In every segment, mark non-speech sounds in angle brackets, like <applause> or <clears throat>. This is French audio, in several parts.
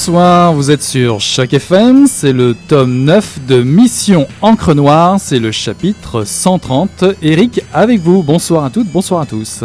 Bonsoir, vous êtes sur Choc FM, c'est le tome 9 de Mission Encre Noire, c'est le chapitre 130. Eric avec vous, bonsoir à toutes, bonsoir à tous.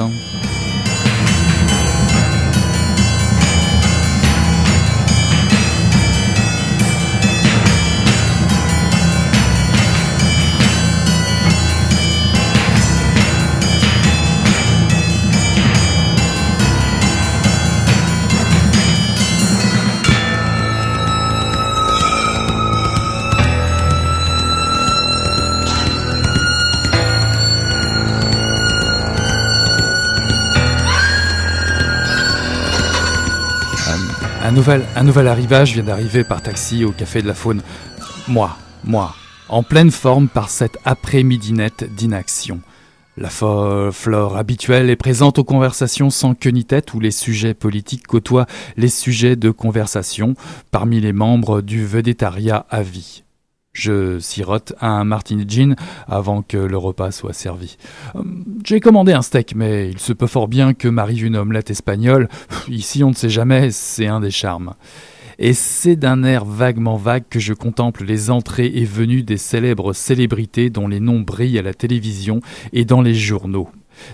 Un nouvel arrivage vient d'arriver par taxi au Café de la Faune. Moi, moi, en pleine forme par cette après-midinette d'inaction. La flore habituelle est présente aux conversations sans queue ni tête où les sujets politiques côtoient les sujets de conversation parmi les membres du vedettariat à vie. Je sirote un martini gin avant que le repas soit servi. Hum, J'ai commandé un steak, mais il se peut fort bien que m'arrive une omelette espagnole. Ici, on ne sait jamais, c'est un des charmes. Et c'est d'un air vaguement vague que je contemple les entrées et venues des célèbres célébrités dont les noms brillent à la télévision et dans les journaux.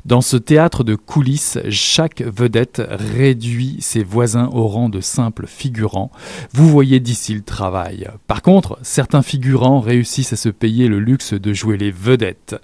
Dans ce théâtre de coulisses, chaque vedette réduit ses voisins au rang de simples figurants. Vous voyez d'ici le travail. Par contre, certains figurants réussissent à se payer le luxe de jouer les vedettes.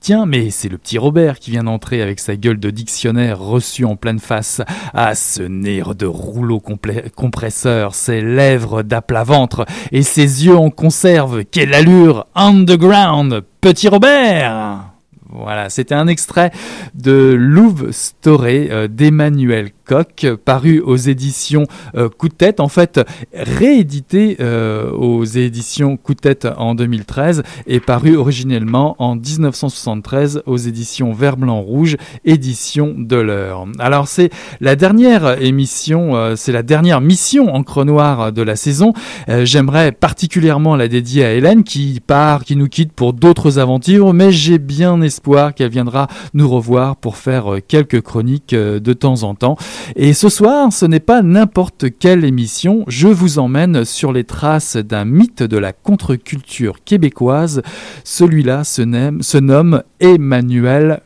Tiens, mais c'est le petit Robert qui vient d'entrer avec sa gueule de dictionnaire reçue en pleine face. Ah, ce nez de rouleau compresseur, ses lèvres d'aplat-ventre et ses yeux en conserve. Quelle allure Underground Petit Robert voilà, c'était un extrait de Louvre Storé euh, d'Emmanuel Koch, paru aux éditions euh, Coup de tête, en fait réédité euh, aux éditions Coup de tête en 2013 et paru originellement en 1973 aux éditions Vert Blanc Rouge, édition de l'heure. Alors c'est la dernière émission, euh, c'est la dernière mission Encre Noire de la saison. Euh, J'aimerais particulièrement la dédier à Hélène qui part, qui nous quitte pour d'autres aventures, mais j'ai bien espoir qu'elle viendra nous revoir pour faire euh, quelques chroniques euh, de temps en temps. Et ce soir, ce n'est pas n'importe quelle émission, je vous emmène sur les traces d'un mythe de la contre-culture québécoise. Celui-là se, nomme- se nomme Emmanuel.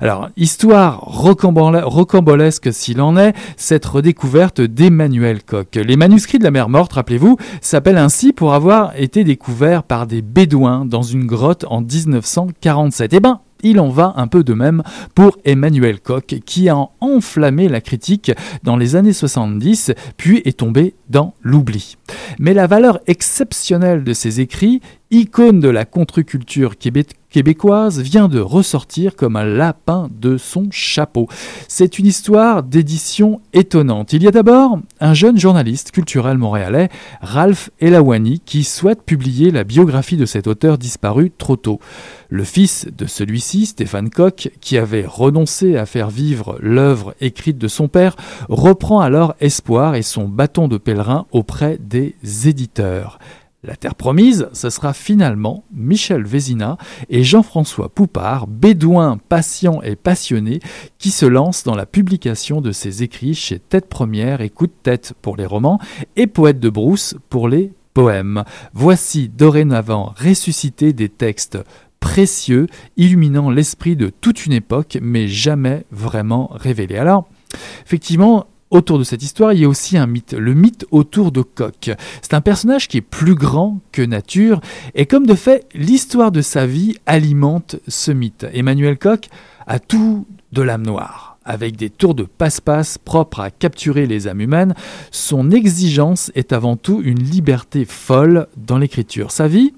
Alors, histoire rocambole- rocambolesque s'il en est, cette redécouverte d'Emmanuel Koch. Les manuscrits de la mer morte, rappelez-vous, s'appellent ainsi pour avoir été découverts par des bédouins dans une grotte en 1947. Eh ben, il en va un peu de même pour Emmanuel Koch, qui a enflammé la critique dans les années 70, puis est tombé dans l'oubli. Mais la valeur exceptionnelle de ses écrits, icône de la contre-culture québé- québécoise, vient de ressortir comme un lapin de son chapeau. C'est une histoire d'édition étonnante. Il y a d'abord un jeune journaliste culturel montréalais, Ralph Elawani, qui souhaite publier la biographie de cet auteur disparu trop tôt. Le fils de celui-ci, Stéphane Koch, qui avait renoncé à faire vivre l'œuvre écrite de son père, reprend alors espoir et son bâton de pèlerin auprès des éditeurs. La Terre promise, ce sera finalement Michel Vézina et Jean-François Poupard, bédouins patients et passionnés, qui se lancent dans la publication de ses écrits chez Tête Première et Coup de Tête pour les romans et Poète de Brousse pour les poèmes. Voici dorénavant ressuscité des textes précieux, illuminant l'esprit de toute une époque, mais jamais vraiment révélé. Alors, effectivement, autour de cette histoire, il y a aussi un mythe, le mythe autour de Coq. C'est un personnage qui est plus grand que nature, et comme de fait, l'histoire de sa vie alimente ce mythe. Emmanuel Coq a tout de l'âme noire. Avec des tours de passe-passe propres à capturer les âmes humaines, son exigence est avant tout une liberté folle dans l'écriture. Sa vie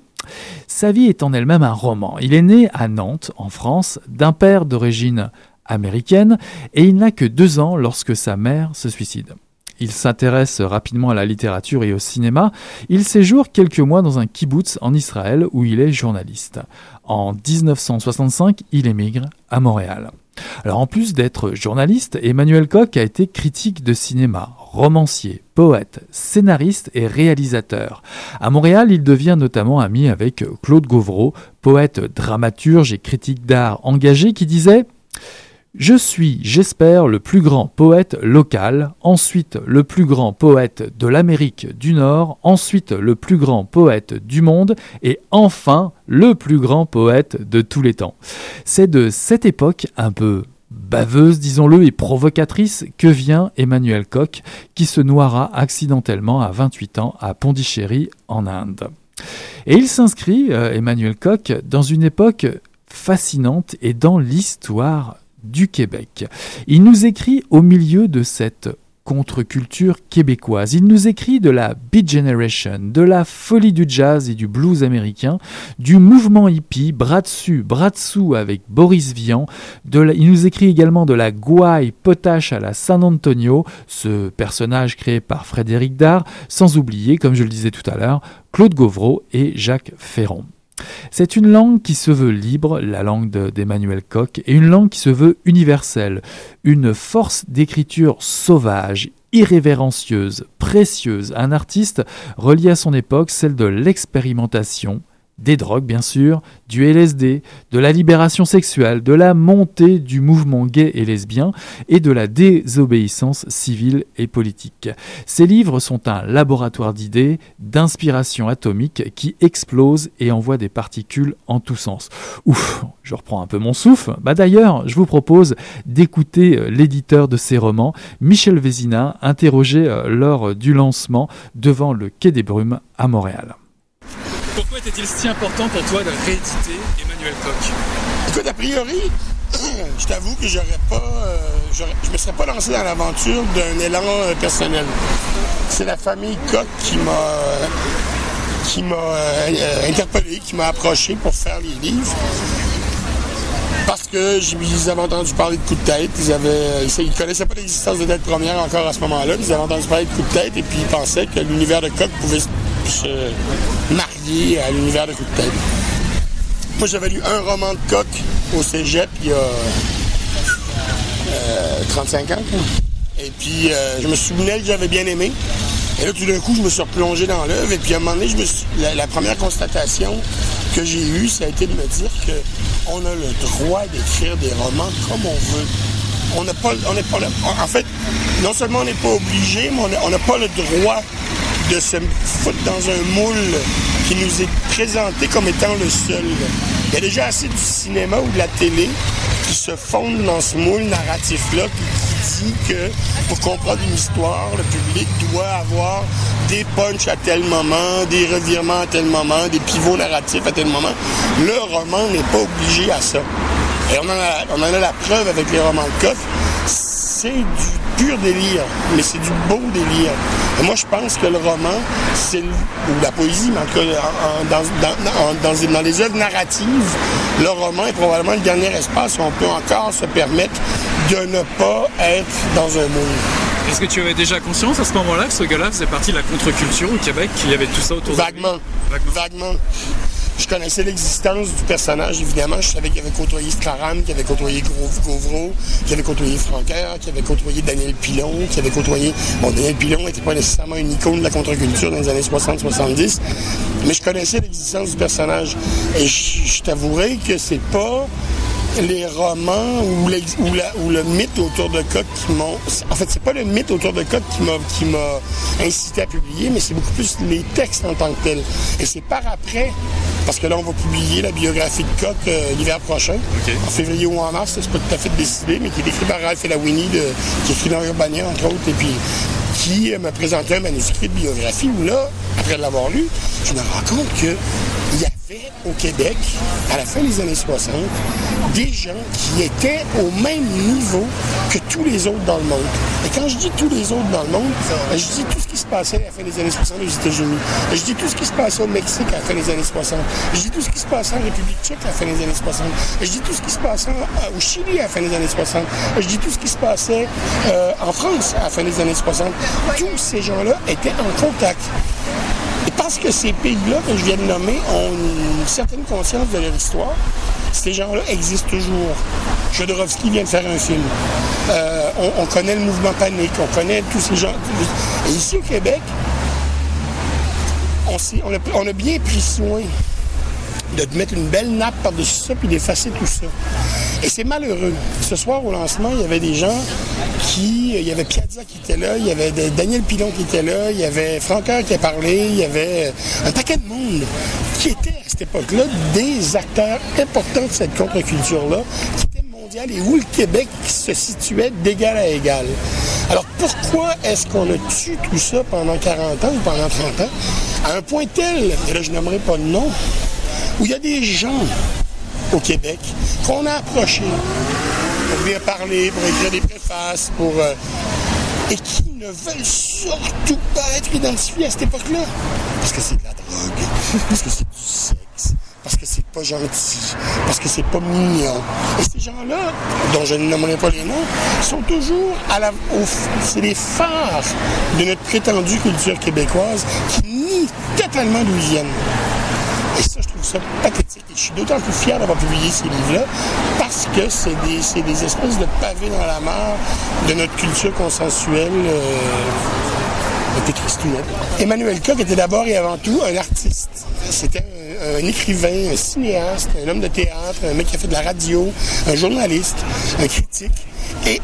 sa vie est en elle-même un roman. Il est né à Nantes, en France, d'un père d'origine américaine, et il n'a que deux ans lorsque sa mère se suicide. Il s'intéresse rapidement à la littérature et au cinéma. Il séjourne quelques mois dans un kibbutz en Israël où il est journaliste. En 1965, il émigre à Montréal. Alors en plus d'être journaliste, Emmanuel Koch a été critique de cinéma, romancier, poète, scénariste et réalisateur. À Montréal, il devient notamment ami avec Claude Gauvreau, poète, dramaturge et critique d'art engagé qui disait je suis, j'espère, le plus grand poète local, ensuite le plus grand poète de l'Amérique du Nord, ensuite le plus grand poète du monde, et enfin le plus grand poète de tous les temps. C'est de cette époque un peu baveuse, disons-le, et provocatrice que vient Emmanuel Koch, qui se noiera accidentellement à 28 ans à Pondichéry, en Inde. Et il s'inscrit, euh, Emmanuel Koch, dans une époque fascinante et dans l'histoire du Québec. Il nous écrit au milieu de cette contre-culture québécoise. Il nous écrit de la Beat Generation, de la folie du jazz et du blues américain, du mouvement hippie, bras dessus, bras dessous avec Boris Vian. il nous écrit également de la gouaille potache à la San Antonio, ce personnage créé par Frédéric Dard, sans oublier, comme je le disais tout à l'heure, Claude Gauvreau et Jacques Ferron. C'est une langue qui se veut libre, la langue d'Emmanuel Koch, et une langue qui se veut universelle, une force d'écriture sauvage, irrévérencieuse, précieuse, un artiste relié à son époque, celle de l'expérimentation, des drogues bien sûr, du LSD, de la libération sexuelle, de la montée du mouvement gay et lesbien et de la désobéissance civile et politique. Ces livres sont un laboratoire d'idées, d'inspiration atomique qui explose et envoie des particules en tous sens. Ouf, je reprends un peu mon souffle. Bah d'ailleurs, je vous propose d'écouter euh, l'éditeur de ces romans, Michel Vézina, interrogé euh, lors du lancement devant le Quai des Brumes à Montréal. Pourquoi était-il si important pour toi de rééditer Emmanuel Koch Écoute, a priori, <clears throat> je t'avoue que j'aurais pas, euh, je me serais pas lancé dans l'aventure d'un élan euh, personnel. C'est la famille Koch qui m'a qui m'a euh, interpellé, qui m'a approché pour faire les livres. Parce que ils avaient entendu parler de coups de tête. Ils avaient, ils connaissaient pas l'existence de tête première encore à ce moment-là. Ils avaient entendu parler de coups de tête et puis ils pensaient que l'univers de Koch pouvait se marier à l'univers de coup de tête. Moi, j'avais lu un roman de coq au cégep il y a 35 euh, ans. Et puis, euh, je me souvenais que j'avais bien aimé. Et là, tout d'un coup, je me suis replongé dans l'œuvre. Et puis, à un moment donné, la, première constatation que j'ai eue, ça a été de me dire qu'on a le droit d'écrire des romans comme on veut. On n'a pas, on n'est pas, en fait, non seulement on n'est pas obligé, mais on n'a pas le droit de se foutre dans un moule qui nous est présenté comme étant le seul. Il y a déjà assez du cinéma ou de la télé qui se fondent dans ce moule narratif-là dit que pour comprendre une histoire, le public doit avoir des punchs à tel moment, des revirements à tel moment, des pivots narratifs à tel moment. Le roman n'est pas obligé à ça. Et on en a, on en a la preuve avec les romans de Koch c'est du pur délire, mais c'est du beau délire. Et moi, je pense que le roman, c'est ou la poésie, mais en dans, dans, les œuvres narratives, le roman est probablement le dernier espace où on peut encore se permettre de ne pas être dans un monde. Est-ce que tu avais déjà conscience à ce moment-là que ce gars-là faisait partie de la contre-culture au Québec, qu'il y avait tout ça autour de lui? Vaguement. Vaguement. Je connaissais l'existence du personnage, évidemment. Je savais qu'il avait côtoyé Straram, qu'il avait côtoyé Gauvreau, qu'il avait côtoyé Francaire, qu'il avait côtoyé Daniel Pilon, qu'il avait côtoyé... Bon, Daniel Pilon n'était pas nécessairement une icône de la contre-culture dans les années 60-70, mais je connaissais l'existence du personnage. Et je, t'avouerai que c'est pas les romans ou, le mythe autour de Coq qui m'ont... En fait, c'est pas le mythe autour de Coq qui m'a, qui m'a incité à publier, mais c'est beaucoup plus les textes en tant que tels. Et c'est par après parce que là, on va publier la biographie de Coq euh, l'hiver prochain, en février ou en mars, c'est pas tout à fait décidé, mais qui est écrit par Ralph Elawini, de, qui est écrit dans Urbania, entre autres, et puis qui m'a présenté un manuscrit de biographie où là, après l'avoir lu, je me rends compte que il y avait au Québec, à la fin des années 60, des gens qui étaient au même niveau que tous les autres dans le monde. Et quand je dis tous les autres dans le monde, je dis tout ce qui se passait à la fin des années 60 aux États-Unis. Je dis tout ce qui se passait au Mexique à la fin des années 60. Je dis tout ce qui se passait en République tchèque à la fin des années 60. Je dis tout ce qui se passait au Chili à la fin des années 60. Je dis tout ce qui se passait euh, en France à la fin des années 60. Tous ces gens-là étaient en contact. Parce que ces pays-là que je viens de nommer ont une certaine conscience de leur histoire, ces gens-là existent toujours. Jodorowsky vient de faire un film. Euh, on, connaît le mouvement panique, on connaît tous ces gens. Et ici au Québec, on, on, a, on a bien pris soin de mettre une belle nappe par-dessus ça puis d'effacer tout ça. Et c'est malheureux. Ce soir, au lancement, il y avait des gens qui... Il y avait Piazza qui était là, il y avait Daniel Pilon qui était là, il y avait Francoeur qui a parlé, il y avait un paquet de monde qui était à cette époque-là des acteurs importants de cette contre-culture-là, qui était mondiale et où le Québec se situait d'égal à égal. Alors pourquoi est-ce qu'on a tué tout ça pendant 40 ans ou pendant 30 ans, à un point tel, et là je n'aimerais pas de nom, où il y a des gens au Québec qu'on a approchés pour venir parler, pour écrire des préfaces, pour euh, et qui ne veulent surtout pas être identifiés à cette époque-là. Parce que c'est de la drogue, parce que c'est du sexe, parce que c'est pas gentil, parce que c'est pas mignon. Et ces gens-là, dont je ne nommerai pas les noms, sont toujours à la, c'est les phares de notre prétendue culture québécoise qui nient totalement d'où viennent. Pathétique. Et je suis d'autant plus fier d'avoir publié ces livres-là parce que c'est des, espèces de pavés dans la mare de notre culture consensuelle. Euh, Emmanuel Koch était d'abord et avant tout un artiste. C'était un, écrivain, un cinéaste, un homme de théâtre, un mec qui a fait de la radio, un journaliste, un critique. Et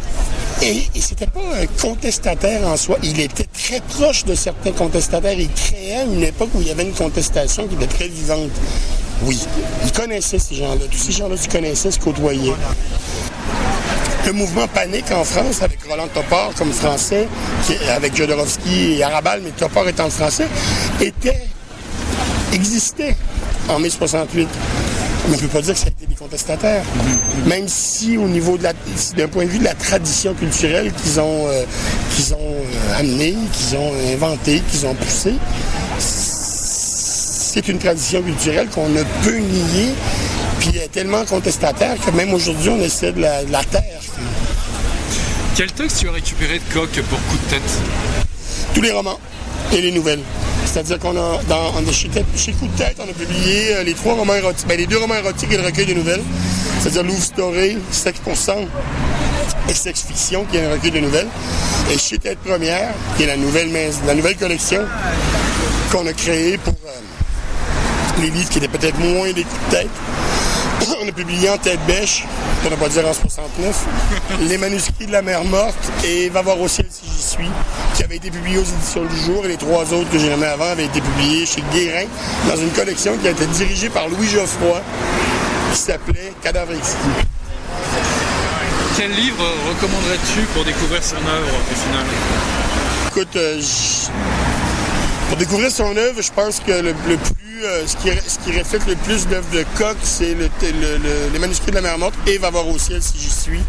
et, et c'était pas un contestataire en soi. Il était très proche de certains contestataires. Il créait une époque où il y avait une contestation qui était très vivante. Oui, il connaissait ces gens-là. Tous ces gens-là se connaissaient, se côtoyaient. Le mouvement panique en France, avec Roland Topor comme français, avec Jodorowsky et Arabal, mais Topor étant français, était, existait en 1968. On ne peut pas dire que ça a été des contestataires. Même si au niveau de la, d'un point de vue de la tradition culturelle qu'ils ont, euh, qu'ils ont euh, amené, qu'ils ont inventé, qu'ils ont poussé, c'est une tradition culturelle qu'on ne peut nier. Puis elle est tellement contestataire que même aujourd'hui, on essaie de la, de la taire. Quel texte tu as récupéré de Coq pour coup de tête? Tous les romans et les nouvelles. C'est-à-dire qu'on a, dans, chez, Coup de tête, on a publié euh, les trois romans érotiques, ben, les deux romans érotiques et le recueil de nouvelles. C'est-à-dire Love Story, Sex et Sex Fiction, qui est un recueil de nouvelles. Et chez Tête Première, qui est la nouvelle, la nouvelle collection qu'on a créée pour euh, les livres qui étaient peut-être moins des coups de tête. <coughs> on a publié en tête bêche, pour ne pas dire en 69, <laughs> les manuscrits de la mer morte et Va voir au ciel si j'y suis, qui avait été publié aux éditions du jour et les trois autres que j'ai nommés avant avaient été publiés chez Guérin dans une collection qui a été dirigée par Louis Geoffroy qui s'appelait Cadavre exquis. Quel livre recommanderais-tu pour découvrir son œuvre au final? Écoute, euh, pour découvrir son œuvre, je pense que le, plus, euh, ce, qui, ce, qui, reflète le plus d'œuvres de Coq, c'est le, les manuscrits de la mer morte et Va voir au ciel si j'y suis,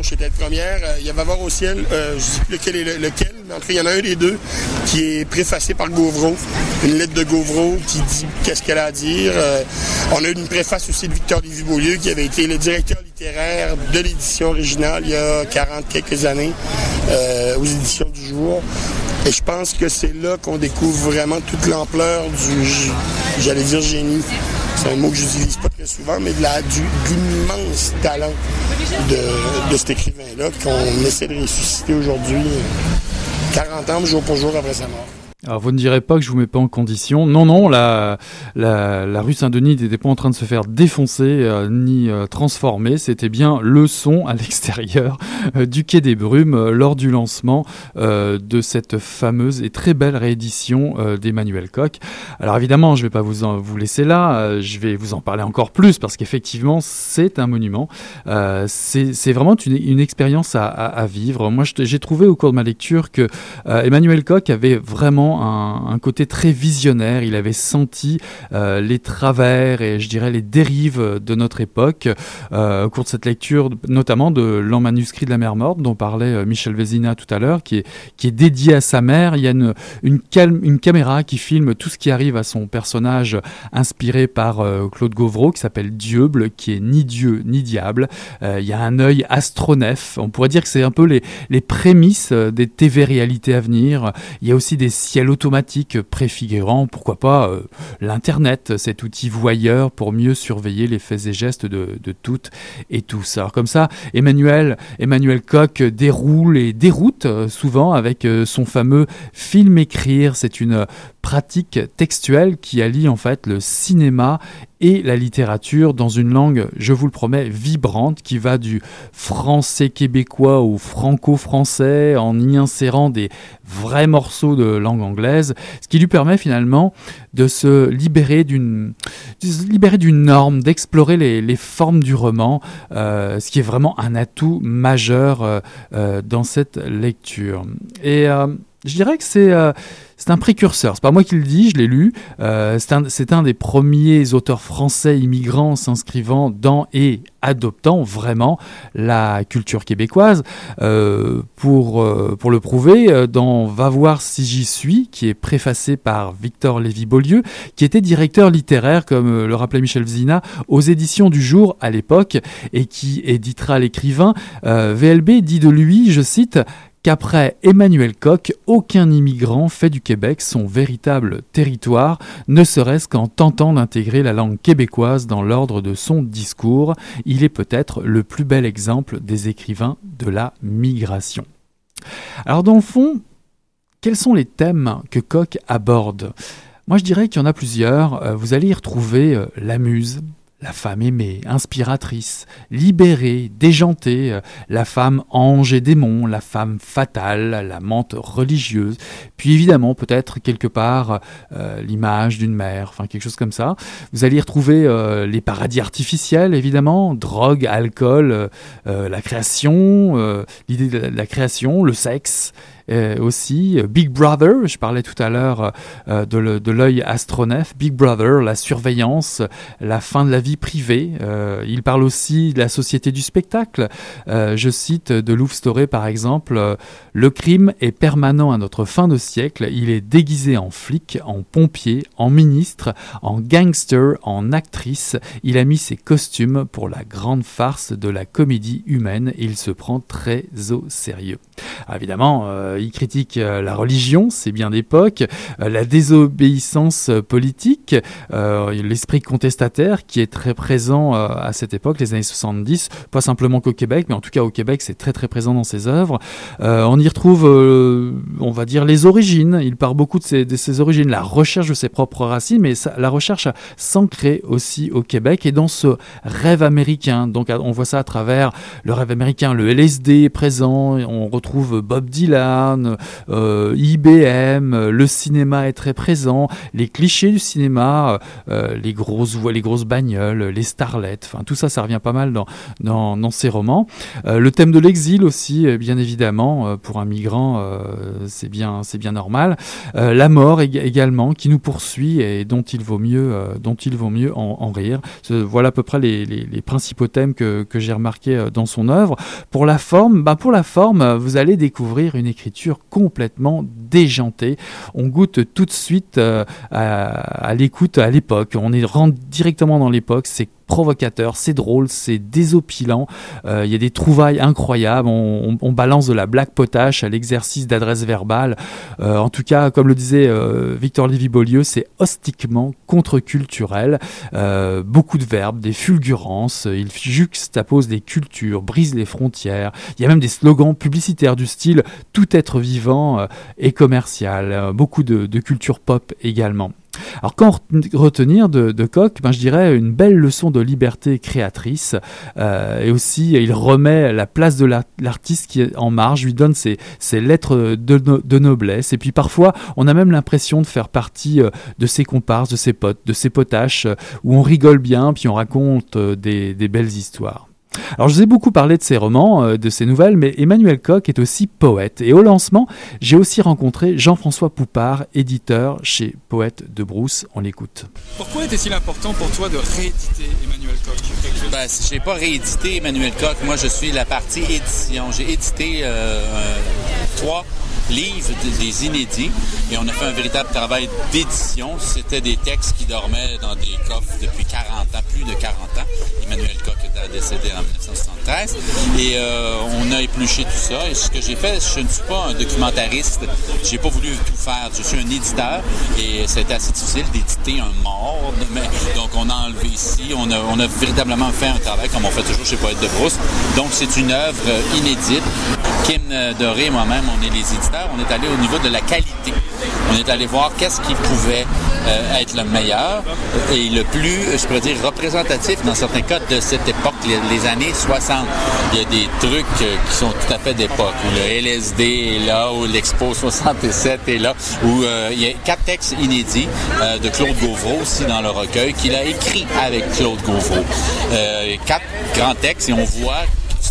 chez Tête Première. Euh, il y Va voir au ciel, euh, je ne sais plus lequel lequel, mais en tout cas, il y en a un des deux qui est préfacé par Gauvreau, une lettre de Gauvreau qui dit qu'est-ce qu'elle a à dire. on a une préface aussi de Victor Lévy-Beaulieu qui avait été le directeur littéraire de l'édition originale il y a 40 quelques années aux éditions du jour. Et je pense que c'est là qu'on découvre vraiment toute l'ampleur du, j'allais dire génie. C'est un mot que j'utilise pas très souvent, mais de, l'immense talent de, de cet écrivain-là qu'on essaie de ressusciter aujourd'hui, 40 ans jour pour jour après sa mort. Alors vous ne direz pas que je vous mets pas en condition. Non, non, la, la, rue Saint-Denis n'était pas en train de se faire défoncer euh, ni euh, transformer. C'était bien le son à <laughs> l'extérieur euh, du Quai des Brumes lors du lancement de cette fameuse et très belle réédition d'Emmanuel Koch. Alors évidemment, je ne vais pas vous, en, vous laisser là. je vais vous en parler encore plus parce qu'effectivement, c'est un monument. c'est vraiment une, expérience à, vivre. Moi, j'ai trouvé au cours de ma lecture que Emmanuel Koch avait vraiment un, côté très visionnaire. Il avait senti euh, les travers et je dirais les dérives de notre époque euh, au cours de cette lecture, notamment de L'an manuscrit de la mer morte dont parlait euh, Michel Vézina tout à l'heure, qui est, qui est dédié à sa mère. Il y a une, une, caméra qui filme tout ce qui arrive à son personnage inspiré par Claude Gauvreau qui s'appelle Dieuble, qui est ni Dieu ni diable. il y a un œil astronef. On pourrait dire que c'est un peu les, les prémices des TV réalités à venir. Il y a aussi des ciels automatique préfigurant, pourquoi pas, euh, l'Internet, cet outil voyeur pour mieux surveiller les faits et gestes de, toutes et tous. Alors comme ça, Emmanuel, Emmanuel Koch déroule et déroute euh, souvent avec euh, son fameux film écrire. C'est une pratique textuelle qui allie en fait le cinéma et la littérature dans une langue, je vous le promets, vibrante qui va du français québécois au franco-français en y insérant des vrais morceaux de langue anglaise, ce qui lui permet finalement de se libérer d'une libérer d'une norme, d'explorer les, formes du roman, euh, ce qui est vraiment un atout majeur euh, euh, dans cette lecture. Et je dirais que c'est c'est un précurseur. C'est pas moi qui le dis, je l'ai lu. Euh, c'est un, des premiers auteurs français immigrants s'inscrivant dans et adoptant vraiment la culture québécoise. Euh, pour, euh, le prouver, dans Va voir si j'y suis, qui est préfacé par Victor Lévy-Beaulieu, qui était directeur littéraire, comme le rappelait Michel Zina, aux éditions du jour à l'époque, et qui éditera l'écrivain. VLB dit de lui, je cite, qu'après Emmanuel Koch, aucun immigrant fait du Québec son véritable territoire, ne serait-ce qu'en tentant d'intégrer la langue québécoise dans l'ordre de son discours. Il est peut-être le plus bel exemple des écrivains de la migration. Alors dans le fond, quels sont les thèmes que Koch aborde? Moi je dirais qu'il y en a plusieurs. Euh, vous allez y retrouver euh, la muse, la femme aimée, inspiratrice, libérée, déjantée, euh, la femme ange et démon, la femme fatale, la mente religieuse, puis évidemment peut-être quelque part euh, l'image d'une mère, enfin quelque chose comme ça. Vous allez y retrouver euh, les paradis artificiels évidemment, drogue, alcool, la création, l'idée de la création, le sexe, euh, aussi. Big Brother, je parlais tout à l'heure euh, de l'œil astronef. Big Brother, la surveillance, la fin de la vie privée. Euh, il parle aussi de la société du spectacle. je cite de Louvre Storé par exemple Le crime est permanent à notre fin de siècle. Il est déguisé en flic, en pompier, en ministre, en gangster, en actrice. Il a mis ses costumes pour la grande farce de la comédie humaine il se prend très au sérieux. évidemment, euh, il critique euh, la religion, c'est bien d'époque, euh, la désobéissance politique, l'esprit contestataire qui est très présent à cette époque, les années 70, pas simplement qu'au Québec, mais en tout cas au Québec, c'est très très présent dans ses œuvres. on y retrouve, on va dire, les origines. Il parle beaucoup de ses, origines, la recherche de ses propres racines, mais la recherche s'ancrer aussi au Québec et dans ce rêve américain. Donc on voit ça à travers le rêve américain, le LSD est présent, on retrouve Bob Dylan, euh, IBM, le cinéma est très présent, les clichés du cinéma, euh, les grosses voix, les grosses bagnoles, les starlets, enfin tout ça, ça revient pas mal dans, dans, dans ces romans. Euh, le thème de l'exil aussi, bien évidemment, pour un migrant, c'est bien, c'est bien normal. la mort également, qui nous poursuit et dont il vaut mieux, dont il vaut mieux en, rire. Voilà à peu près les, principaux thèmes que, que j'ai remarqués dans son œuvre. Pour la forme, bah pour la forme, vous allez découvrir une écriture complètement déjantée. On goûte tout de suite euh, à, l'écoute à l'époque. On est rentre directement dans l'époque. C'est provocateur, c'est drôle, c'est désopilant. Il y a des trouvailles incroyables. On, balance de la blague potache à l'exercice d'adresse verbale. en tout cas, comme le disait Victor Lévy-Beaulieu, c'est hostiquement contre-culturel. beaucoup de verbes, des fulgurances. Il juxtapose des cultures, brise les frontières. Il y a même des slogans publicitaires du style tout être vivant et commercial. beaucoup de culture pop également. Alors quand retenir de, de Koch? Ben, Je dirais une belle leçon de liberté créatrice euh, et aussi il remet la place de l'artiste qui est en marge, lui donne ses, lettres de, noblesse et puis parfois on a même l'impression de faire partie euh, de ses comparses, de ses potes, de ses potaches euh, où on rigole bien puis on raconte des belles histoires. Alors je vous ai beaucoup parlé de ses romans, euh, de ses nouvelles, mais Emmanuel Koch est aussi poète. Et au lancement, j'ai aussi rencontré Jean-François Poupard, éditeur chez Poète de Brousse. On l'écoute. Pourquoi était-il important pour toi de rééditer Emmanuel Koch? Ben, Je n'ai pas réédité Emmanuel Koch. Moi, je suis la partie édition. J'ai édité euh, trois livres des inédits et on a fait un véritable travail d'édition. C'était des textes qui dormaient dans des coffres depuis 40 ans, plus de 40 ans. Emmanuel Koch était décédé en 1973 et euh, on a épluché tout ça. Et ce que j'ai fait, je ne suis pas un documentariste. J'ai pas voulu tout faire. Je suis un éditeur et c'était assez difficile d'éditer un mort. <laughs> donc on a enlevé ici, on a, on a véritablement fait un travail comme on fait toujours chez Poète de Brousse. Donc c'est une œuvre inédite. Kim Doré et moi-même, on est les éditeurs. On est allé au niveau de la qualité. On est allé voir qu'est-ce qui pouvait euh, être le meilleur et le plus, je pourrais dire, représentatif dans certains cas de cette époque, les, années 60. Il y a des trucs euh, qui sont tout à fait d'époque, où le LSD est là, où l'Expo 67 est là, où euh, il y a quatre textes inédits de Claude Gauvreau aussi dans le recueil qu'il a écrit avec Claude Gauvreau. quatre grands textes et on voit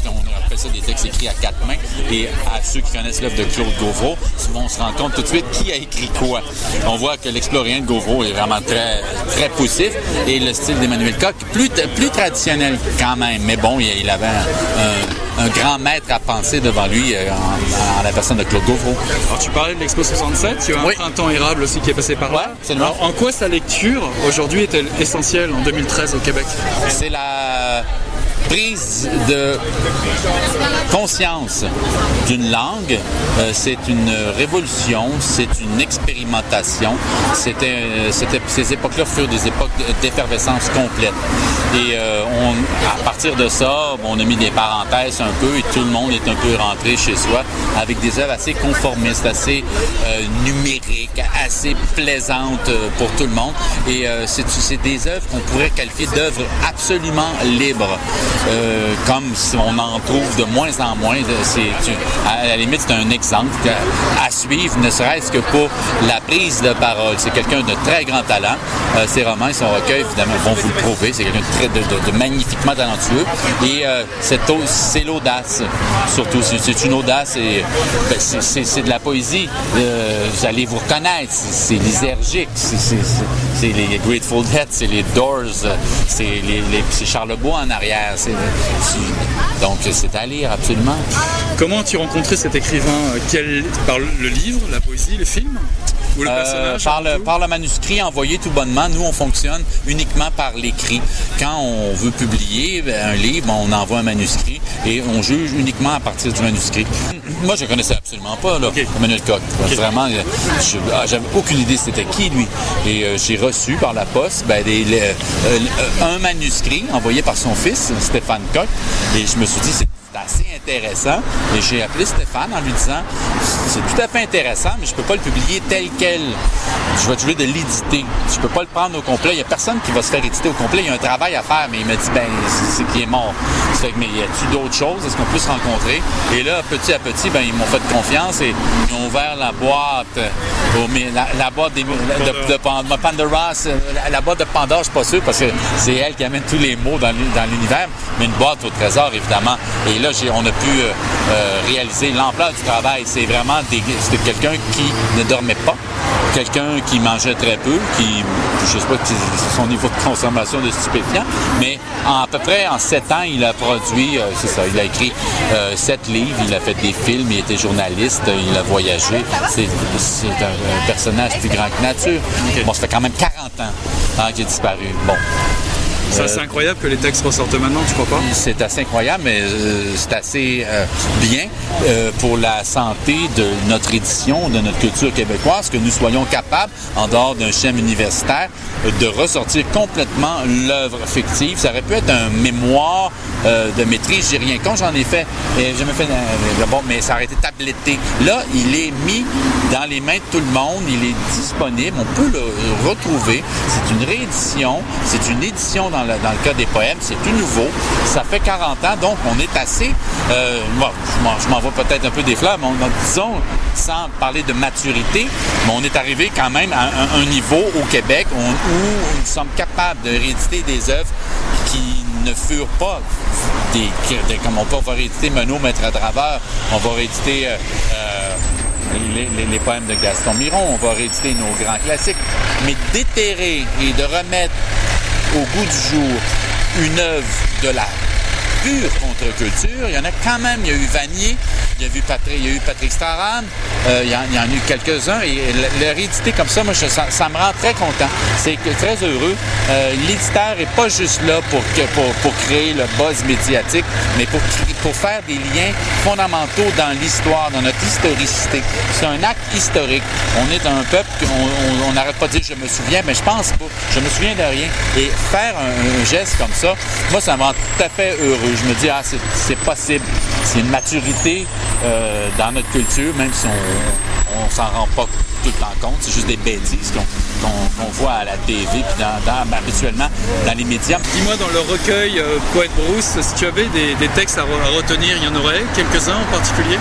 on appelle ça des textes écrits à quatre mains. Et à ceux qui connaissent l'œuvre de Claude Gauvreau, on se rend compte tout de suite qui a écrit quoi. On voit que l'explorien de Gauvreau est vraiment très, très poussif et le style d'Emmanuel Koch, plus, plus traditionnel quand même. Mais bon, il, avait un, grand maître à penser devant lui euh, en, la personne de Claude Gauvreau. Alors, tu parlais de l'Expo 67, tu as un printemps érable aussi qui est passé par là. en quoi sa lecture aujourd'hui est-elle essentielle en 2013 au Québec? C'est la prise de conscience d'une langue, euh, c'est une révolution, c'est une expérimentation. C'était, euh, ces époques-là furent des époques d'effervescence complète. Et euh, à partir de ça, on a mis des parenthèses un peu et tout le monde est un peu rentré chez soi avec des œuvres assez conformistes, assez numériques, assez plaisantes pour tout le monde. Et c'est des œuvres qu'on pourrait qualifier d'œuvres absolument libres. Euh, comme on en trouve de moins en moins. C'est, à la limite, c'est un exemple à suivre, ne serait-ce que pour la prise de parole. C'est quelqu'un de très grand talent. Euh, ses romans et son recueil, évidemment, vont vous le prouver. C'est quelqu'un de, magnifiquement talentueux. Et euh, c'est, l'audace, surtout. C'est, une audace et ben, c'est, de la poésie. vous allez vous reconnaître. C'est, lysergique. C'est, les Grateful Dead, c'est les Doors, c'est, les, c'est Charlebois en arrière. Donc c'est à lire absolument. Comment as-tu rencontré cet écrivain? Quel, Par le livre, la poésie, le film? Ou le euh, par, le, par, le, manuscrit envoyé tout bonnement. Nous, on fonctionne uniquement par l'écrit. Quand on veut publier un livre, on envoie un manuscrit et on juge uniquement à partir du manuscrit. Moi, je ne connaissais absolument pas là, Emmanuel Koch. Vraiment, ah, j'avais aucune idée c'était qui, lui. Et euh, j'ai reçu par la poste ben, euh, un manuscrit envoyé par son fils, Stéphane Koch. Et je me suis dit, c'est assez intéressant. Et j'ai appelé Stéphane en lui disant c'est tout à fait intéressant, mais je ne peux pas le publier tel quel. Je vais trouver de l'éditer. Je ne peux pas le prendre au complet. Il n'y a personne qui va se faire éditer au complet. Il y a un travail à faire, mais il m'a dit ben c'est qu'il est mort. Mais y a-t-il d'autres choses? Est-ce qu'on peut se rencontrer? Et là, petit à petit, ben, ils m'ont fait confiance et ils ont ouvert la boîte, la, boîte de, de, Pandora. La, boîte de Pandora, je suis pas sûr parce que c'est elle qui amène tous les mots dans l'univers, mais une boîte au trésor, évidemment. Et là, on a pu euh, euh, réaliser l'ampleur du travail. C'est vraiment c'était quelqu'un qui ne dormait pas, quelqu'un qui mangeait très peu, qui, je sais pas son niveau de consommation de stupéfiants, mais à peu près en sept ans, il a produit, euh, c'est ça, il a écrit sept livres, il a fait des films, il était journaliste, il a voyagé. C'est un, personnage plus grand que nature. Bon, ça fait quand même 40 ans hein, qu'il a disparu. Bon. C'est incroyable que les textes ressortent maintenant, tu crois pas? C'est assez incroyable, mais c'est assez bien pour la santé de notre édition, de notre culture québécoise, que nous soyons capables, en dehors d'un schéma universitaire, de ressortir complètement l'œuvre fictive. Ça aurait pu être un mémoire de maîtrise, j'ai rien quand j'en ai fait. Je me fais bon, mais ça aurait été tabletté. Là, il est mis dans les mains de tout le monde, il est disponible, on peut le retrouver. C'est une réédition, c'est une édition dans dans le cas des poèmes, c'est tout nouveau. Ça fait 40 ans, donc on est assez. Euh, je m'en vais peut-être un peu des fleurs, mais disons, sans parler de maturité, mais on est arrivé quand même à un, niveau au Québec où, nous sommes capables de rééditer des œuvres qui ne furent pas des, comme on peut, on va rééditer Menot, Maître à Draveur, on va rééditer euh, euh, les, poèmes de Gaston Miron, on va rééditer nos grands classiques, mais déterrer et de remettre au goût du jour une œuvre de la contre-culture, il y en a quand même, il y a eu Vanier, il y a, eu Patrick, il y a eu Patrick Staran, euh, il, y en, a eu quelques-uns. Et le rééditer comme ça, moi, ça, me rend très content. C'est très heureux. Euh, l'éditeur n'est pas juste là pour, créer le buzz médiatique, mais pour, pour faire des liens fondamentaux dans l'histoire, dans notre historicité. C'est un acte historique. On est un peuple, on n'arrête pas de dire je me souviens, mais je pense pas. Je me souviens de rien. Et faire un, geste comme ça, moi, ça me rend tout à fait heureux. Je me dis, ah, c'est possible. C'est une maturité euh, dans notre culture, même si on, on s'en rend pas tout le temps compte. C'est juste des bêtises qu'on voit à la TV puis dans, habituellement dans les médias. Dis-moi, dans le recueil euh, Poète Bruce, si tu avais des, textes à, retenir, il y en aurait quelques-uns en particulier?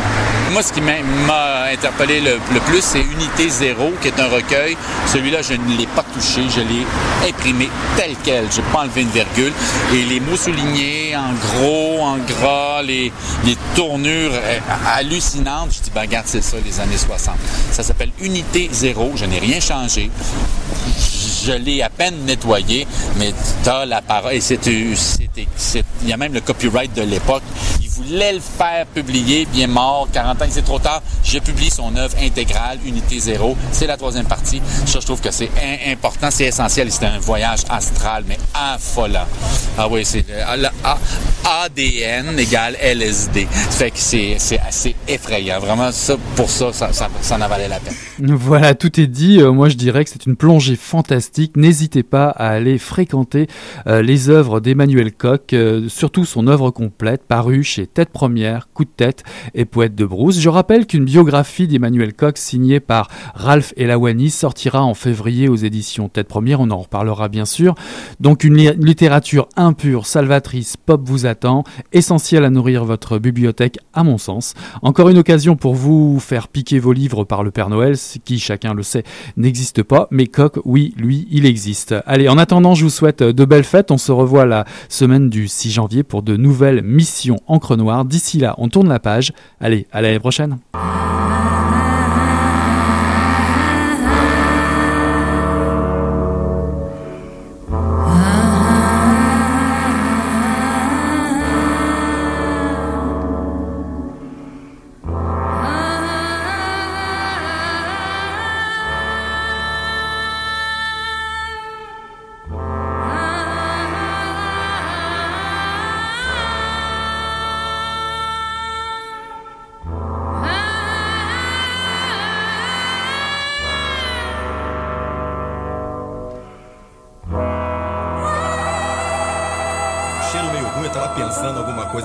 Moi, ce qui m'a interpellé le, plus, c'est Unité Zéro, qui est un recueil. Celui-là, je ne l'ai pas touché, je l'ai imprimé tel quel. Je n'ai pas enlevé une virgule. Et les mots soulignés en gros, en gras, les, tournures euh, hallucinantes, je dis, ben regarde, c'est ça, les années 60. Ça s'appelle Unité Zéro, je n'ai rien changé. Je l'ai à peine nettoyé, mais tu as la parole. Et c'est, il y a même le copyright de l'époque voulait le faire publier, bien mort, 40 ans, c'est trop tard. Je publie son œuvre intégrale, Unité Zéro. C'est la troisième partie. Ça, je trouve que c'est important, c'est essentiel. C'est un voyage astral, mais affolant. Ah oui, c'est ADN égale LSD. Fait que c'est assez effrayant. Vraiment, ça, pour ça, ça, ça, en valait la peine. <laughs> Voilà, tout est dit. Euh, moi, je dirais que c'est une plongée fantastique. N'hésitez pas à aller fréquenter euh, les œuvres d'Emmanuel Koch, euh, surtout son œuvre complète, parue chez Tête Première, Coup de Tête et Poète de Brousse. Je rappelle qu'une biographie d'Emmanuel Cox signée par Ralph Elawani sortira en février aux éditions Tête Première, on en reparlera bien sûr. Donc une littérature impure, salvatrice, pop vous attend, essentielle à nourrir votre bibliothèque à mon sens. Encore une occasion pour vous faire piquer vos livres par le Père Noël, ce qui chacun le sait n'existe pas, mais Coq, oui, lui, il existe. Allez, en attendant, je vous souhaite de belles fêtes, on se revoit la semaine du 6 janvier pour de nouvelles missions encre noire. D'ici là, on tourne la page. Allez, à l'année prochaine.